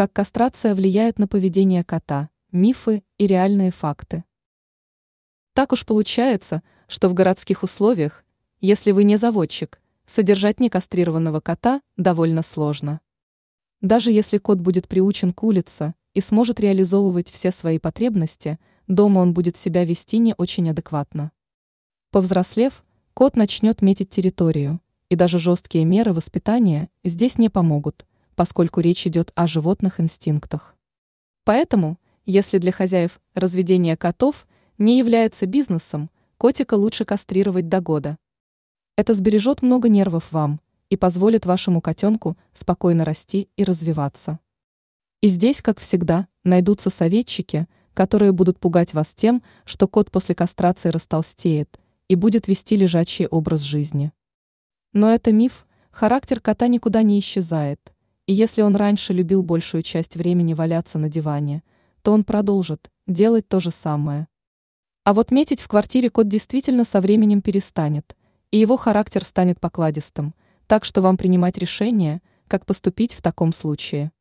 Как кастрация влияет на поведение кота, мифы и реальные факты. Так уж получается, что в городских условиях, если вы не заводчик, содержать некастрированного кота довольно сложно. Даже если кот будет приучен к улице и сможет реализовывать все свои потребности, дома он будет себя вести не очень адекватно. Повзрослев, кот начнет метить территорию, и даже жесткие меры воспитания здесь не помогут – поскольку речь идет о животных инстинктах. Поэтому, если для хозяев разведение котов не является бизнесом, котика лучше кастрировать до года. Это сбережет много нервов вам и позволит вашему котенку спокойно расти и развиваться. И здесь, как всегда, найдутся советчики, которые будут пугать вас тем, что кот после кастрации растолстеет и будет вести лежачий образ жизни. Но это миф, характер кота никуда не исчезает – и если он раньше любил большую часть времени валяться на диване, то он продолжит делать то же самое. А вот метить в квартире кот действительно со временем перестанет, и его характер станет покладистым, так что вам принимать решение, как поступить в таком случае.